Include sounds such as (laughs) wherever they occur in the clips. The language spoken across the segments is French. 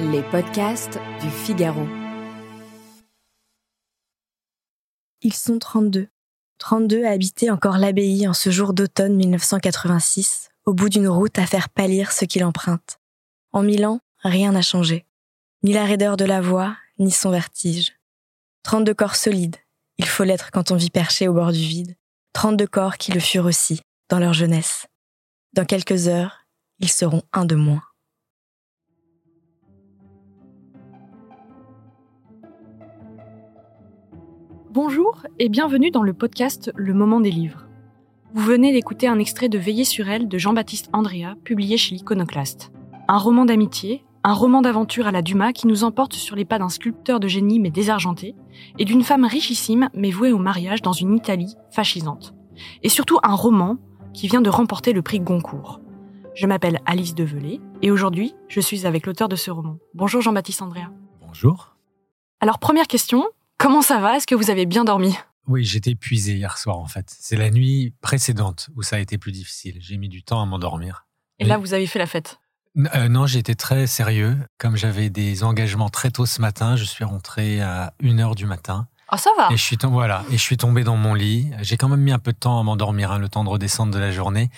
Les podcasts du Figaro. Ils sont 32. 32 à habiter encore l'abbaye en ce jour d'automne 1986, au bout d'une route à faire pâlir ceux qui l'empruntent. En mille ans, rien n'a changé. Ni la raideur de la voie, ni son vertige. 32 corps solides. Il faut l'être quand on vit perché au bord du vide. 32 corps qui le furent aussi, dans leur jeunesse. Dans quelques heures, ils seront un de moins. Bonjour et bienvenue dans le podcast Le Moment des livres. Vous venez d'écouter un extrait de Veiller sur elle de Jean-Baptiste Andrea, publié chez l'Iconoclaste. Un roman d'amitié, un roman d'aventure à la Dumas qui nous emporte sur les pas d'un sculpteur de génie mais désargenté, et d'une femme richissime mais vouée au mariage dans une Italie fascisante. Et surtout un roman qui vient de remporter le prix Goncourt. Je m'appelle Alice Develay et aujourd'hui je suis avec l'auteur de ce roman. Bonjour Jean-Baptiste Andrea. Bonjour. Alors première question, comment ça va? Est-ce que vous avez bien dormi? Oui, j'étais épuisé hier soir en fait. C'est la nuit précédente où ça a été plus difficile. J'ai mis du temps à m'endormir. Et là vous avez fait la fête? Euh, non, j'étais très sérieux. Comme j'avais des engagements très tôt ce matin, je suis rentré à 1h du matin. Ah ça va Et je suis tombé, voilà, et je suis tombé dans mon lit. J'ai quand même mis un peu de temps à m'endormir, hein, le temps de redescendre de la journée.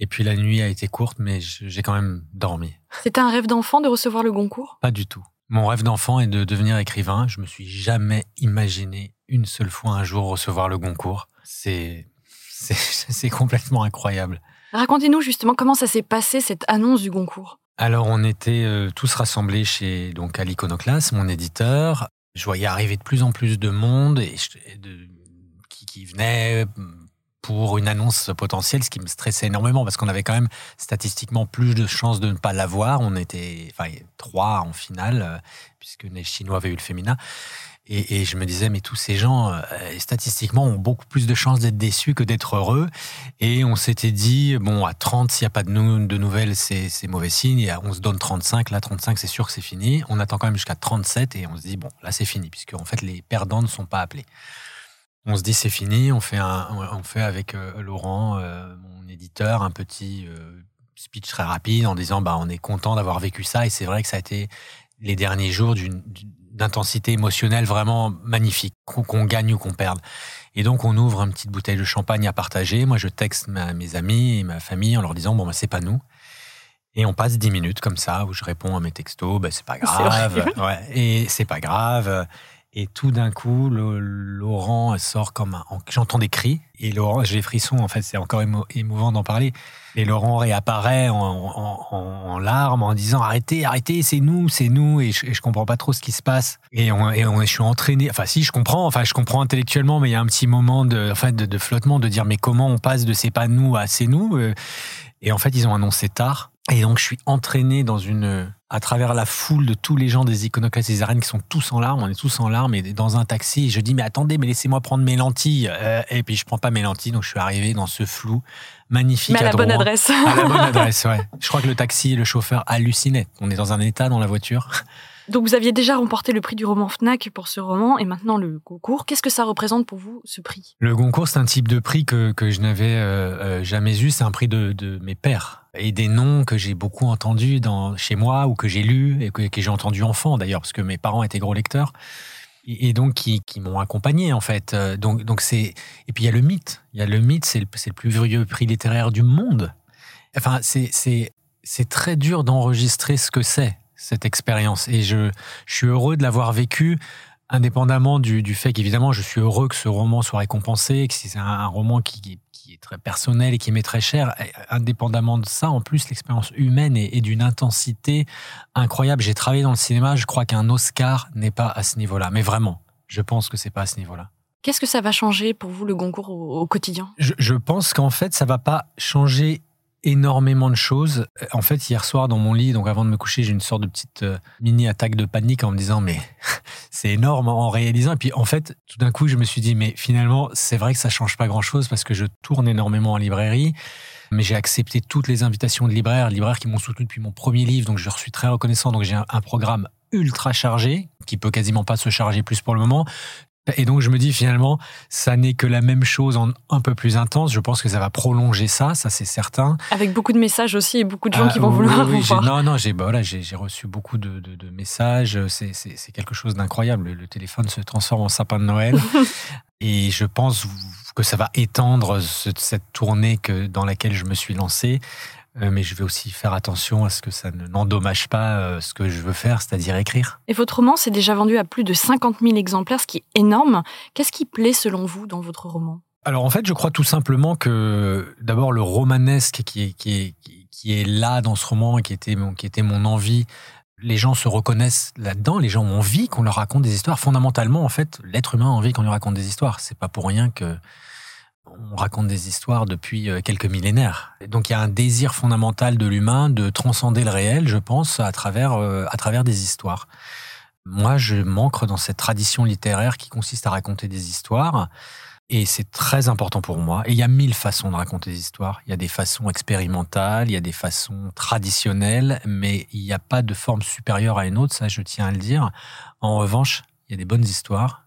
Et puis la nuit a été courte, mais j'ai quand même dormi. C'était un rêve d'enfant de recevoir le Goncourt? Pas du tout. Mon rêve d'enfant est de devenir écrivain. Je me suis jamais imaginé une seule fois un jour recevoir le Goncourt. C'est (laughs) c'est complètement incroyable. Racontez-nous justement comment ça s'est passé cette annonce du Goncourt. Alors on était euh, tous rassemblés chez donc à l'Iconoclaste, mon éditeur. Je voyais arriver de plus en plus de monde et, je- et de, qui, qui venait pour une annonce potentielle, ce qui me stressait énormément parce qu'on avait quand même statistiquement plus de chances de ne pas l'avoir. On était enfin trois en finale euh, puisque les Chinois avaient eu le féminin. Et, je me disais, mais tous ces gens, euh, statistiquement, ont beaucoup plus de chances d'être déçus que d'être heureux. Et on s'était dit, bon, à 30, s'il n'y a pas de, nou- de nouvelles, c'est mauvais signe. Et on se donne 35. Là, 35, c'est sûr que c'est fini. On attend quand même jusqu'à 37 et on se dit, bon, là, c'est fini, puisque en fait, les perdants ne sont pas appelés. On se dit, c'est fini. On fait, un, on fait avec euh, Laurent, euh, mon éditeur, un petit euh, speech très rapide en disant, bah, on est content d'avoir vécu ça. Et c'est vrai que ça a été les derniers jours d'une d'intensité émotionnelle vraiment magnifique, qu'on gagne ou qu'on perde. Et donc, on ouvre une petite bouteille de champagne à partager. Moi, je texte ma- mes amis et ma famille en leur disant, bon, bah, c'est pas nous. Et on passe dix minutes comme ça, où je réponds à mes textos, bah, c'est pas grave. Ouais, et c'est pas grave. Et tout d'un coup, le- Laurent sort comme un. en- J'entends des cris. Et Laurent, j'ai les frissons, en fait, c'est encore émo- émouvant d'en parler. Et Laurent réapparaît en, larmes en disant Arrêtez, arrêtez, c'est nous, c'est nous. Et je, et comprends pas trop ce qui se passe. Et, je suis entraîné. Enfin, si, je comprends. Enfin, je comprends intellectuellement, mais il y a un petit moment de, en fait, de flottement de dire Mais comment on passe de c'est pas nous à c'est nous Euh, Et en fait, ils ont annoncé tard. Et donc, je suis entraîné dans une, à travers la foule de tous les gens des iconoclastes des arènes qui sont tous en larmes. On est tous en larmes et dans un taxi. Je dis, mais attendez, mais laissez-moi prendre mes lentilles. Euh, et puis, je prends pas mes lentilles. Donc, je suis arrivé dans ce flou magnifique. Mais à la bonne adresse. À la bonne (laughs) adresse, ouais. Je crois que le taxi et le chauffeur hallucinaient. On est dans un état dans la voiture. Donc vous aviez déjà remporté le prix du roman Fnac pour ce roman et maintenant le Goncourt. Qu'est-ce que ça représente pour vous ce prix? Le Goncourt, c'est un type de prix que, que je n'avais euh, euh, jamais eu. C'est un prix de, de mes pères et des noms que j'ai beaucoup entendus dans, chez moi ou que j'ai lus et que, j'ai entendu enfant d'ailleurs, parce que mes parents étaient gros lecteurs et, donc qui, qui m'ont accompagné en fait. Euh, Donc, donc c'est et puis il y a le mythe. Il y a le mythe, c'est le, le plus vieux prix littéraire du monde. Enfin, c'est c'est très dur d'enregistrer ce que c'est cette expérience et je je suis heureux de l'avoir vécu indépendamment du, du fait qu'évidemment, je suis heureux que ce roman soit récompensé, que c'est un, un roman qui, qui- est très personnel et qui m'est très cher. Et Indépendamment de ça, en plus, l'expérience humaine est, est d'une intensité incroyable. J'ai travaillé dans le cinéma, je crois qu'un Oscar n'est pas à ce niveau-là. Mais vraiment, je pense que c'est pas à ce niveau-là. Qu'est-ce que ça va changer pour vous le Goncourt au, au quotidien? Je, je pense qu'en fait, ça va pas changer énormément de choses. En fait, hier soir, dans mon lit, donc avant de me coucher, j'ai une sorte de petite euh, mini attaque de panique en me disant, mais (laughs) c'est énorme en réalisant. Et puis, en fait, tout d'un coup, je me suis dit, mais finalement, c'est vrai que ça change pas grand chose parce que je tourne énormément en librairie. Mais j'ai accepté toutes les invitations de libraires, libraires qui m'ont soutenu depuis mon premier livre, donc je leur suis très reconnaissant. Donc j'ai un, un programme ultra chargé, qui peut quasiment pas se charger plus pour le moment. Et donc je me dis finalement, ça n'est que la même chose en un peu plus intense. Je pense que ça va prolonger ça, ça c'est certain. Avec beaucoup de messages aussi et beaucoup de gens Ah, qui vont oui, vouloir oui, voir. Non, non, j'ai bah, voilà, j'ai reçu beaucoup de, de- de messages. C'est- quelque chose d'incroyable. Le, le téléphone se transforme en sapin de Noël. (laughs) et je pense que ça va étendre ce- cette tournée que, dans laquelle je me suis lancé. Euh, mais je vais aussi faire attention à ce que ça ne n'endommage pas euh, ce que je veux faire, c'est-à-dire écrire. Et votre roman s'est déjà vendu à plus de 50 000 exemplaires, ce qui est énorme. Qu'est-ce qui plaît selon vous dans votre roman? Alors en fait, je crois tout simplement que d'abord le romanesque qui est, qui est, qui- qui est là dans ce roman et qui était, mon- qui était mon envie, les gens se reconnaissent là-dedans, les gens ont envie qu'on leur raconte des histoires. Fondamentalement, en fait, l'être humain a envie qu'on lui raconte des histoires. C'est pas pour rien que on raconte des histoires depuis euh, quelques millénaires. Et Donc il y a un désir fondamental de l'humain de transcender le réel, je pense, à travers, euh, à travers des histoires. Moi, je m'ancre dans cette tradition littéraire qui consiste à raconter des histoires. Et c'est très important pour moi. Et il y a mille façons de raconter des histoires. Il y a des façons expérimentales, il y a des façons traditionnelles, mais il n'y a pas de forme supérieure à une autre, ça je tiens à le dire. En revanche, il y a des bonnes histoires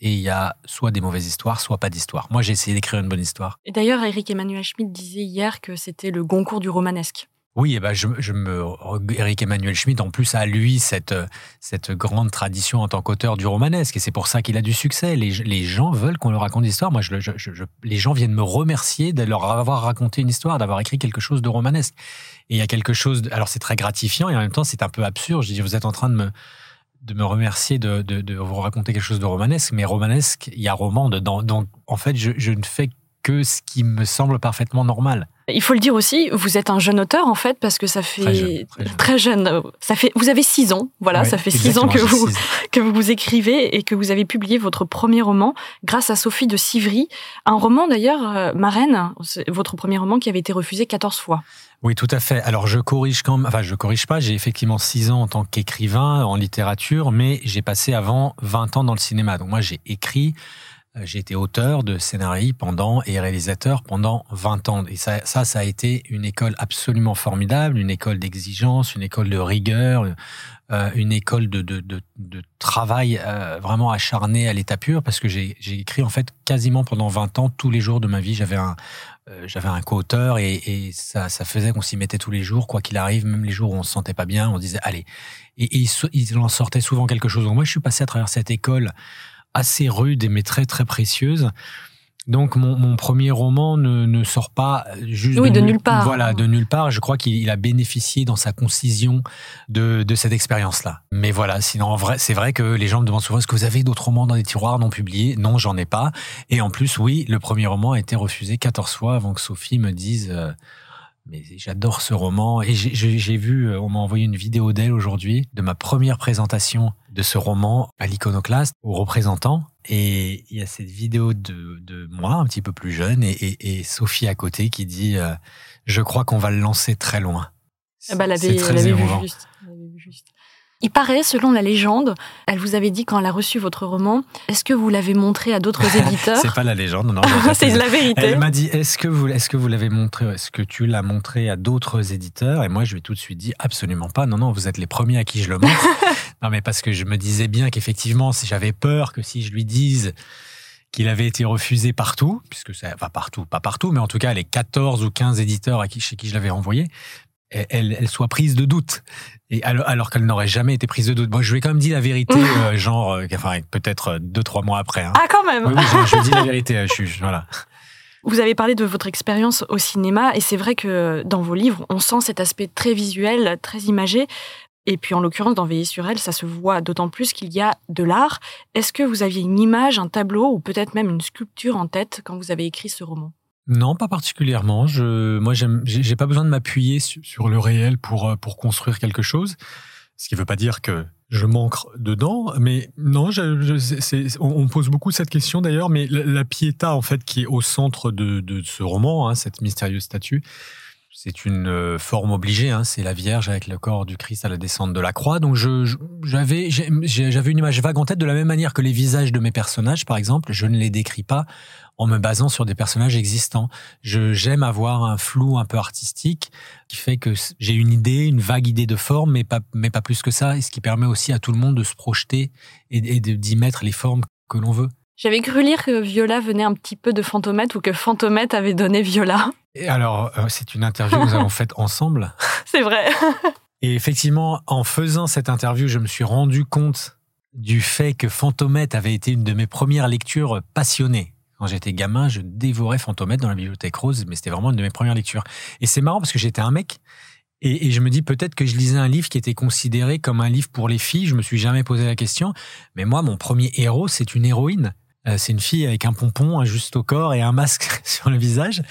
et il y a soit des mauvaises histoires, soit pas d'histoires. Moi, j'ai essayé d'écrire une bonne histoire. Et d'ailleurs, Eric Emmanuel Schmitt disait hier que c'était le Goncourt du romanesque. Oui, et ben je, je me Eric Emmanuel Schmitt en plus a lui cette cette grande tradition en tant qu'auteur du romanesque et c'est pour ça qu'il a du succès. Les, les gens veulent qu'on leur raconte des histoires. Moi, je, je, je- les gens viennent me remercier de leur avoir raconté une histoire, d'avoir écrit quelque chose de romanesque. Et il y a quelque chose. De, alors c'est très gratifiant et en même temps c'est un peu absurde. Je dis vous êtes en train de me de me remercier de, vous raconter quelque chose de romanesque, mais romanesque, il y a roman dedans. Donc en fait, je ne fais que ce qui me semble parfaitement normal. Il faut le dire aussi, vous êtes un jeune auteur en fait, parce que ça fait Très jeune, très jeune. très jeune. Ça fait, vous avez six ans, voilà, ça fait six ans que vous six (laughs) que vous écrivez et que vous avez publié votre premier roman grâce à Sophie de Sivry, un roman d'ailleurs, euh, Marraine, votre premier roman qui avait été refusé 14 fois. Oui, tout à fait. Alors, je corrige quand même, enfin, je corrige pas. J'ai effectivement six ans en tant qu'écrivain en littérature, mais j'ai passé avant 20 ans dans le cinéma. Donc, moi, j'ai écrit, j'ai été auteur de scénarii pendant et réalisateur pendant 20 ans. Et ça, ça, a été une école absolument formidable, une école d'exigence, une école de rigueur, euh, une école de, de, de, travail euh, vraiment acharné à l'état pur, parce que j'ai écrit, en fait, quasiment pendant 20 ans, tous les jours de ma vie. J'avais un, euh, un co-auteur et, ça, ça faisait qu'on s'y mettait tous les jours, quoi qu'il arrive, même les jours où on se sentait pas bien, on disait allez. Et, et il en sortait souvent quelque chose. Donc moi, je suis passé à travers cette école assez rude mais très très précieuse. Donc mon, mon premier roman ne, ne sort pas juste Oui, de nulle part. Voilà, de nulle part. Je crois qu'il il a bénéficié dans sa concision de, de cette expérience-là. Mais voilà, sinon vrai, c'est vrai que les gens me demandent souvent est-ce que vous avez d'autres romans dans les tiroirs non publiés? Non, j'en ai pas. Et en plus, oui, le premier roman a été refusé 14 fois avant que Sophie me dise euh, mais j'adore ce roman. Et j'ai- vu, euh, on m'a envoyé une vidéo d'elle aujourd'hui, de ma première présentation de ce roman à l'iconoclaste, aux représentants. Et il y a cette vidéo de, de moi, un petit peu plus jeune, et, et- et Sophie à côté qui dit euh, Je crois qu'on va le lancer très loin. Ah bah, elle C'est avait, très elle avait vu émouvant. juste. Elle avait vu juste. Il paraît, selon la légende, elle vous avait dit quand elle a reçu votre roman, est-ce que vous l'avez montré à d'autres (laughs) éditeurs C'est pas la légende, non. (laughs) C'est la vérité. Elle m'a dit Est-ce que vous, est-ce que vous l'avez montré Est-ce que tu l'as montré à d'autres éditeurs? Et moi, je lui ai tout de suite dit absolument pas. Non, non, vous êtes les premiers à qui je le montre. (laughs) non, mais parce que je me disais bien qu'effectivement, si j'avais peur que si je lui dise qu'il avait été refusé partout, puisque c'est enfin partout, pas partout, mais en tout cas les 14 ou 15 éditeurs à qui, chez qui je l'avais envoyé, elle, elle soit prise de doute. Et alors, alors qu'elle n'aurait jamais été prise de doute. Moi, je lui ai quand même dit la vérité, (laughs) euh, genre, euh, enfin, peut-être euh, deux, trois mois après. hein. Ah, quand même Oui, oui, je, je dis la (laughs) vérité, je suis, voilà. Vous avez parlé de votre expérience au cinéma et c'est vrai que dans vos livres, on sent cet aspect très visuel, très imagé. Et puis en l'occurrence, dans Veiller sur elle, ça se voit d'autant plus qu'il y a de l'art. Est-ce que vous aviez une image, un tableau ou peut-être même une sculpture en tête quand vous avez écrit ce roman? Non, pas particulièrement. Je, moi, j'ai pas besoin de m'appuyer su- sur le réel pour, euh, pour construire quelque chose. Ce qui veut pas dire que je manque dedans, mais non, je, je- on, on pose beaucoup cette question d'ailleurs, mais la, la en fait, qui est au centre de, de ce roman, hein, cette mystérieuse statue, c'est une euh, forme obligée, hein, c'est la Vierge avec le corps du Christ à la descente de la croix. Donc j'avais une image vague en tête de la même manière que les visages de mes personnages, par exemple, je ne les décris pas en me basant sur des personnages existants. J'aime avoir un flou un peu artistique qui fait que j'ai une idée, une vague idée de forme, mais pas plus que ça, et ce qui permet aussi à tout le monde de se projeter et, et d'y mettre les formes que l'on veut. J'avais cru lire que Viola venait un petit peu de Fantomètre ou que Fantomètre avait donné Viola. Et alors, euh, c'est une interview que nous avons faite ensemble. (laughs) C'est vrai. (laughs) Et effectivement, en faisant cette interview, je me suis rendu compte du fait que Fantomètre avait été une de mes premières lectures passionnées. Quand j'étais gamin, je dévorais Fantomètre dans la bibliothèque rose, mais c'était vraiment une de mes premières lectures. Et c'est marrant parce que j'étais un mec et, et, je me dis peut-être que je lisais un livre qui était considéré comme un livre pour les filles. Je me suis jamais posé la question. Mais moi, mon premier héros, c'est une héroïne. Euh, c'est une fille avec un pompon, un juste au corps et un masque (laughs) sur le visage.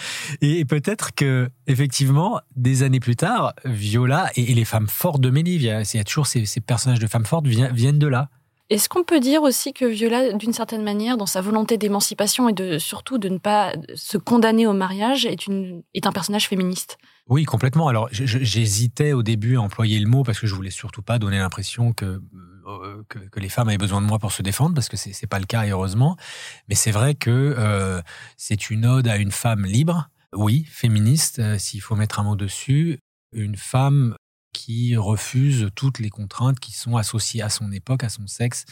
Et peut-être que, effectivement, des années plus tard, Viola et, les femmes fortes de mes livres, il y a, toujours ces, personnages de femmes fortes viennent de là. Est-ce qu'on peut dire aussi que Viola, d'une certaine manière, dans sa volonté d'émancipation et de surtout de ne pas se condamner au mariage, est, une, est un personnage féministe? Oui, complètement. Alors, j'hésitais au début à employer le mot parce que je voulais surtout pas donner l'impression que euh, que, les femmes avaient besoin de moi pour se défendre, parce que c'est n'est pas le cas, heureusement. Mais c'est vrai que euh, c'est une ode à une femme libre, oui, féministe, euh, s'il faut mettre un mot dessus, une femme qui refuse toutes les contraintes qui sont associées à son époque, à son sexe,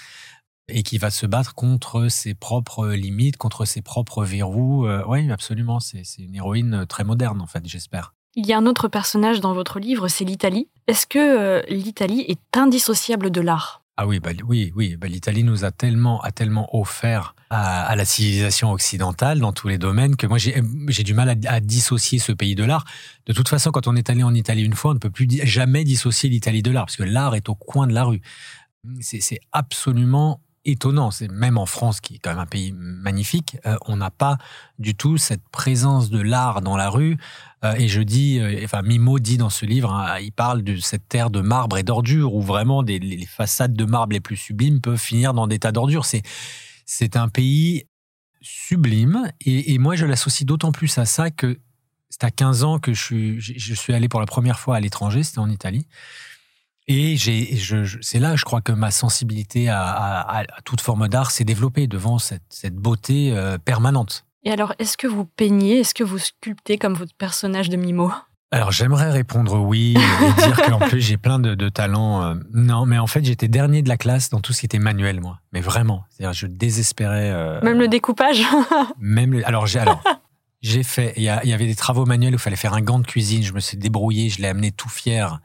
et qui va se battre contre ses propres limites, contre ses propres verrous. oui, absolument, c'est une héroïne très moderne, en fait, j'espère. Il y a un autre personnage dans votre livre, c'est l'Italie. Est-ce que l'Italie est indissociable de l'art? Ah oui, bah, oui, oui. Bah, L'Italie nous a tellement, a tellement offert à, la civilisation occidentale dans tous les domaines que moi j'ai du mal à, dissocier ce pays de l'art. De toute façon, quand on est allé en Italie une fois, on ne peut plus jamais dissocier l'Italie de l'art parce que l'art est au coin de la rue. C'est absolument étonnant. C'est même en France, qui est quand même un pays magnifique, euh, on n'a pas du tout cette présence de l'art dans la rue. Euh, et je dis, euh, enfin Mimo dit dans ce livre, hein, il parle de cette terre de marbre et d'ordures où vraiment les façades de marbre les plus sublimes peuvent finir dans des tas d'ordures. C'est c'est un pays sublime et, et moi je l'associe d'autant plus à ça que c'est à 15 ans que je suis, je suis allé pour la première fois à l'étranger, c'était en Italie. Et j'ai, je, c'est là, je crois que ma sensibilité à, à, à toute forme d'art s'est développée devant cette, cette beauté euh, permanente. Et alors, est-ce que vous peignez, est-ce que vous sculptez comme votre personnage de Mimo? Alors j'aimerais répondre oui et (laughs) dire qu'en plus j'ai plein de, de talents. Euh, non, mais en fait j'étais dernier de la classe dans tout ce qui était manuel moi. Mais vraiment, c'est-à-dire je désespérais. Euh, même le découpage? (laughs) même le, alors j'ai alors j'ai fait. Il y, y, avait des travaux manuels où il fallait faire un gant de cuisine. Je me suis débrouillé, je l'ai amené tout fier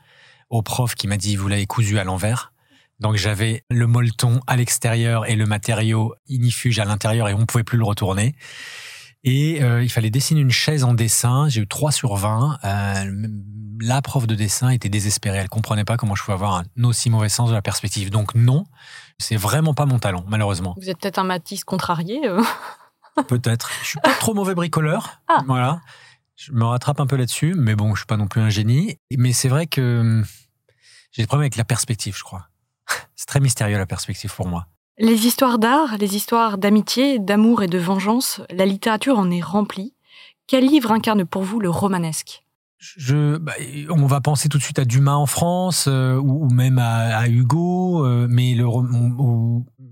au prof qui m'a dit vous l'avez cousu à l'envers. Donc j'avais le molleton à l'extérieur et le matériau inifuge à l'intérieur et on ne pouvait plus le retourner. Et euh, il fallait dessiner une chaise en dessin. J'ai eu 3 sur 20. Euh, la prof de dessin était désespérée. Elle comprenait pas comment je pouvais avoir un aussi mauvais sens de la perspective. Donc non, c'est vraiment pas mon talent, malheureusement. Vous êtes peut-être un Matisse contrarié. Euh. peut-être. Je suis pas trop mauvais bricoleur. Ah. Voilà. Je me rattrape un peu là-dessus, mais bon, je suis pas non plus un génie. Mais c'est vrai que hum, j'ai des problèmes avec la perspective, je crois. (laughs) c'est très mystérieux la perspective pour moi. Les histoires d'art, les histoires d'amitié, d'amour et de vengeance, la littérature en est remplie. Quel livre incarne pour vous le romanesque? Je, bah, on va penser tout de suite à Dumas en France euh, ou, même à, Hugo, euh, mais il,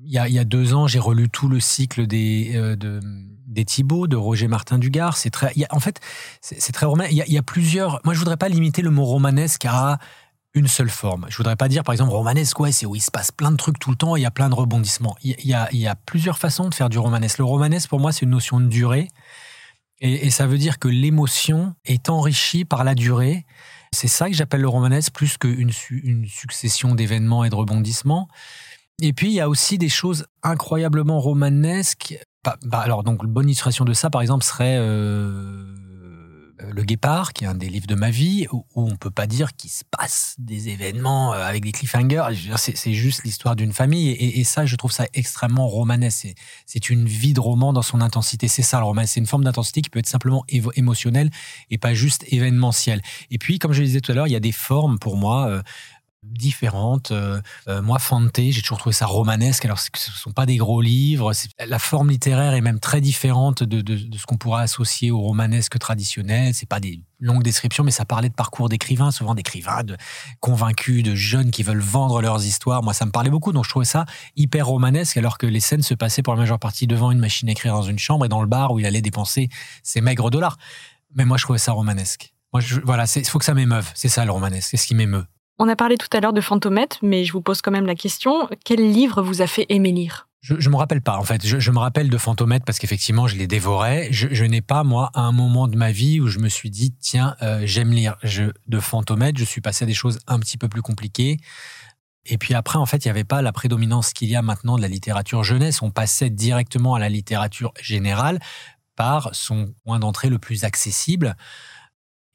y a, il y a deux ans, j'ai relu tout le cycle des, euh, de, des Thibauts, de Roger Martin Dugard. C'est très, en fait, c'est très romain. Il y, a, plusieurs. Moi, je voudrais pas limiter le mot romanesque à une seule forme. Je voudrais pas dire, par exemple, romanesque, ouais, c'est où il se passe plein de trucs tout le temps, il y a plein de rebondissements. Il y a, il y a plusieurs façons de faire du romanesque. Le romanesque, pour moi, c'est une notion de durée. Et, ça veut dire que l'émotion est enrichie par la durée. C'est ça que j'appelle le romanesque, plus qu'une une succession d'événements et de rebondissements. Et puis, il y a aussi des choses incroyablement romanesques bah, alors, donc, une bonne illustration de ça, par exemple, serait euh, Le Guépard, qui est un des livres de ma vie, où, on peut pas dire qu'il se passe des événements euh, avec des cliffhangers. C'est juste l'histoire d'une famille. Et, ça, je trouve ça extrêmement romanesque. C'est une vie de roman dans son intensité. C'est ça, le roman. C'est une forme d'intensité qui peut être simplement émotionnelle et pas juste événementielle. Et puis, comme je le disais tout à l'heure, il y a des formes, pour moi, euh, différentes. Euh, euh, moi, Fante, j'ai toujours trouvé ça romanesque. Alors, ce ne sont pas des gros livres. La forme littéraire est même très différente de, de, ce qu'on pourrait associer au romanesque traditionnel. C'est pas des longues descriptions, mais ça parlait de parcours d'écrivains, souvent d'écrivains de, convaincus, de jeunes qui veulent vendre leurs histoires. Moi, ça me parlait beaucoup. Donc, je trouvais ça hyper romanesque, alors que les scènes se passaient pour la majeure partie devant une machine à écrire dans une chambre et dans le bar où il allait dépenser ses maigres dollars. Mais moi, je trouvais ça romanesque. Moi, je, voilà, il faut que ça m'émeuve. C'est ça le romanesque. C'est ce qui m'émeut. On a parlé tout à l'heure de Fantomètre, mais je vous pose quand même la question quel livre vous a fait aimer lire? Je ne me rappelle pas, en fait. Je, me rappelle de Fantomètre parce qu'effectivement, je les dévorais. Je, n'ai pas, moi, un moment de ma vie où je me suis dit, tiens, euh, j'aime lire. Je, de Fantomètre, je suis passé à des choses un petit peu plus compliquées. Et puis après, en fait, il n'y avait pas la prédominance qu'il y a maintenant de la littérature jeunesse. On passait directement à la littérature générale par son point d'entrée le plus accessible.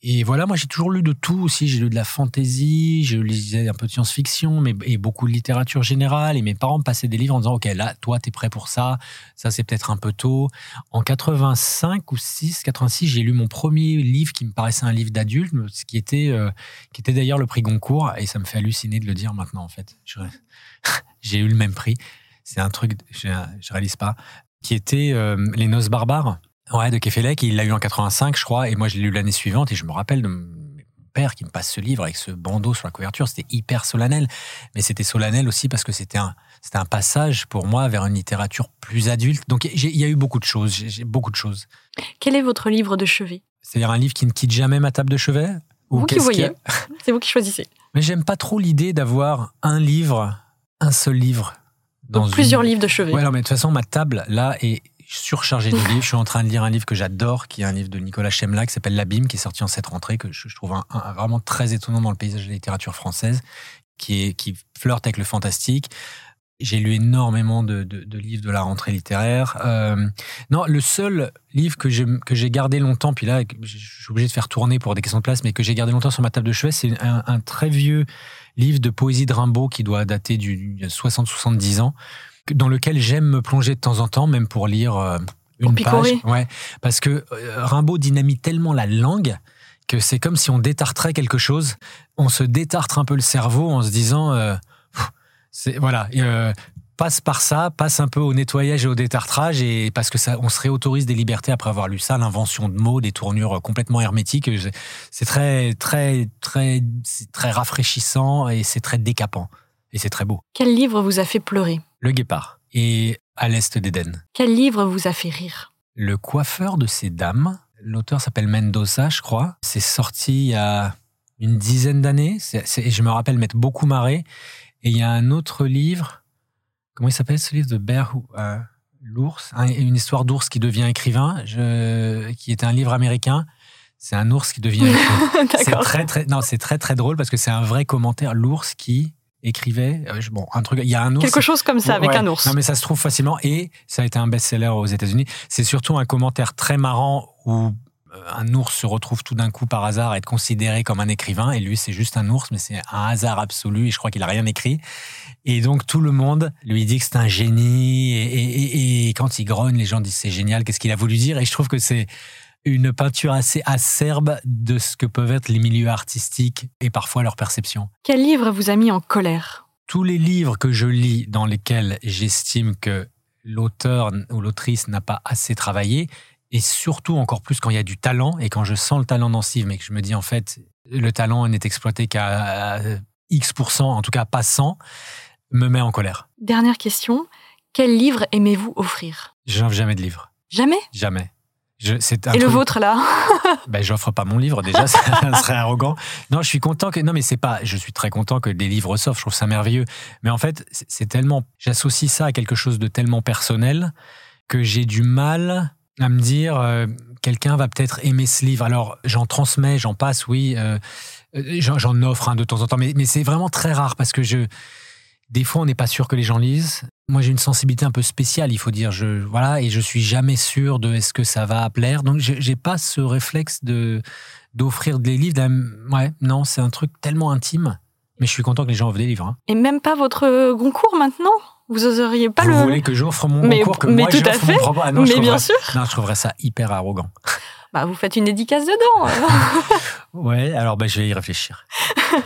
Et voilà, moi j'ai toujours lu de tout aussi. J'ai lu de la fantaisie, je lisais un peu de science-fiction, mais et beaucoup de littérature générale. Et mes parents me passaient des livres en disant Ok, là, toi, t'es prêt pour ça. Ça, c'est peut-être un peu tôt. En 85 ou 6, 86, j'ai lu mon premier livre qui me paraissait un livre d'adulte, ce qui était, euh, était d'ailleurs le prix Goncourt. Et ça me fait halluciner de le dire maintenant, en fait. (laughs) J'ai eu le même prix. C'est un truc, je, je réalise pas. Qui était euh, Les Noces barbares Ouais, de Kefelec. Il l'a eu en 85, je crois, et moi je l'ai lu l'année suivante. Et je me rappelle de mon père qui me passe ce livre avec ce bandeau sur la couverture. C'était hyper solennel, mais c'était solennel aussi parce que c'était un, c'était un passage pour moi vers une littérature plus adulte. Donc il y a eu beaucoup de choses. J'ai beaucoup de choses. Quel est votre livre de chevet? C'est-à-dire un livre qui ne quitte jamais ma table de chevet? Ou Vous qui voyez. (laughs) C'est vous qui choisissez. Mais j'aime pas trop l'idée d'avoir un livre, un seul livre. Dans plusieurs livres de chevet. Ouais, non, mais de toute façon, ma table, là, est surchargé de livres. Je suis en train de lire un livre que j'adore, qui est un livre de Nicolas Chemla, qui s'appelle L'Abîme, qui est sorti en cette rentrée, que je, trouve vraiment très étonnant dans le paysage de la littérature française, qui, flirte avec le fantastique. J'ai lu énormément de, livres de la rentrée littéraire. Euh, non, le seul livre que j'ai gardé longtemps, puis là, je suis obligé de faire tourner pour des questions de place, mais que j'ai gardé longtemps sur ma table de chevet, c'est un, un, très vieux livre de poésie de Rimbaud qui doit dater du 60-70 ans, dans lequel j'aime me plonger de temps en temps, même pour lire euh, une page. Ouais, parce que euh, Rimbaud dynamite tellement la langue que c'est comme si on détartrait quelque chose. On se détartre un peu le cerveau en se disant, euh, c'est voilà, passe par ça, passe un peu au nettoyage et au détartrage, et parce que ça, on se réautorise des libertés après avoir lu ça, l'invention de mots, des tournures complètement hermétiques. C'est très, très, très, très rafraîchissant et c'est très décapant. Et c'est très beau. Quel livre vous a fait pleurer? Le Guépard et À l'Est d'Éden. Quel livre vous a fait rire? Le coiffeur de ces dames. L'auteur s'appelle Mendoza, je crois. C'est sorti il y a une dizaine d'années. je me rappelle m'être beaucoup marré. Et il y a un autre livre. Comment il s'appelle ce livre de Bear euh, L'ours? Une histoire d'ours qui devient écrivain, qui était un livre américain. C'est un ours qui devient (laughs) écrivain. c'est très, très, non, c'est très, très drôle parce que c'est un vrai commentaire. L'ours qui écrivait euh, bon un truc il y a un ours. Quelque chose comme ça avec un ours. Non mais ça se trouve facilement et ça a été un best-seller aux États-Unis. C'est surtout un commentaire très marrant où euh, un ours se retrouve tout d'un coup par hasard à être considéré comme un écrivain et lui c'est juste un ours mais c'est un hasard absolu et je crois qu'il a rien écrit. Et donc tout le monde lui dit que c'est un génie et, et, et, quand il grogne les gens disent c'est génial qu'est-ce qu'il a voulu dire? Et je trouve que c'est une peinture assez acerbe de ce que peuvent être les milieux artistiques et parfois leur perception. Quel livre vous a mis en colère? Tous les livres que je lis dans lesquels j'estime que l'auteur ou l'autrice n'a pas assez travaillé, et surtout encore plus quand il y a du talent, et quand je sens le talent dans Steve, mais que je me dis en fait, le talent n'est exploité qu'à X%, en tout cas pas 100, me met en colère. Dernière question, quel livre aimez-vous offrir? Je n'offre jamais de livre. Jamais? Jamais. Et le vôtre là (laughs) ben, J'offre pas mon livre déjà, (laughs) ça serait arrogant. Non, je suis content que. Non, mais c'est pas. Je suis très content que des livres s'offrent, je trouve ça merveilleux. Mais en fait, c'est tellement. J'associe ça à quelque chose de tellement personnel que j'ai du mal à me dire euh, quelqu'un va peut-être aimer ce livre. Alors, j'en transmets, j'en passe, oui. Euh, euh, j'en offre un de temps en temps, mais, mais c'est vraiment très rare parce que je. Des fois, on n'est pas sûr que les gens lisent. Moi, j'ai une sensibilité un peu spéciale, il faut dire. Je, voilà, et je suis jamais sûr de est-ce que ça va plaire. Donc, j'ai pas ce réflexe de d'offrir des livres. Ouais, non, c'est un truc tellement intime. Mais je suis content que les gens offrent des livres. Hein. Et même pas votre Goncourt maintenant? Vous oseriez pas le. Vous voulez que j'offre mon mais, Goncourt que mais moi tout à fait. Ah mais bien sûr. Non, je trouverais ça hyper arrogant. Bah, vous faites une dédicace dedans. (laughs) ouais, alors bah, je vais y réfléchir.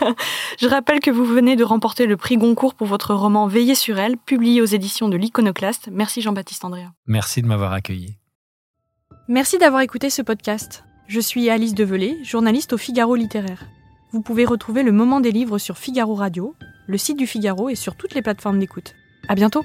(laughs) je rappelle que vous venez de remporter le prix Goncourt pour votre roman Veiller sur elle, publié aux éditions de l'Iconoclaste. Merci Jean-Baptiste Andrea. Merci de m'avoir accueilli. Merci d'avoir écouté ce podcast. Je suis Alice Develay, journaliste au Figaro littéraire. Vous pouvez retrouver le moment des livres sur Figaro Radio, le site du Figaro et sur toutes les plateformes d'écoute. À bientôt!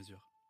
mesure.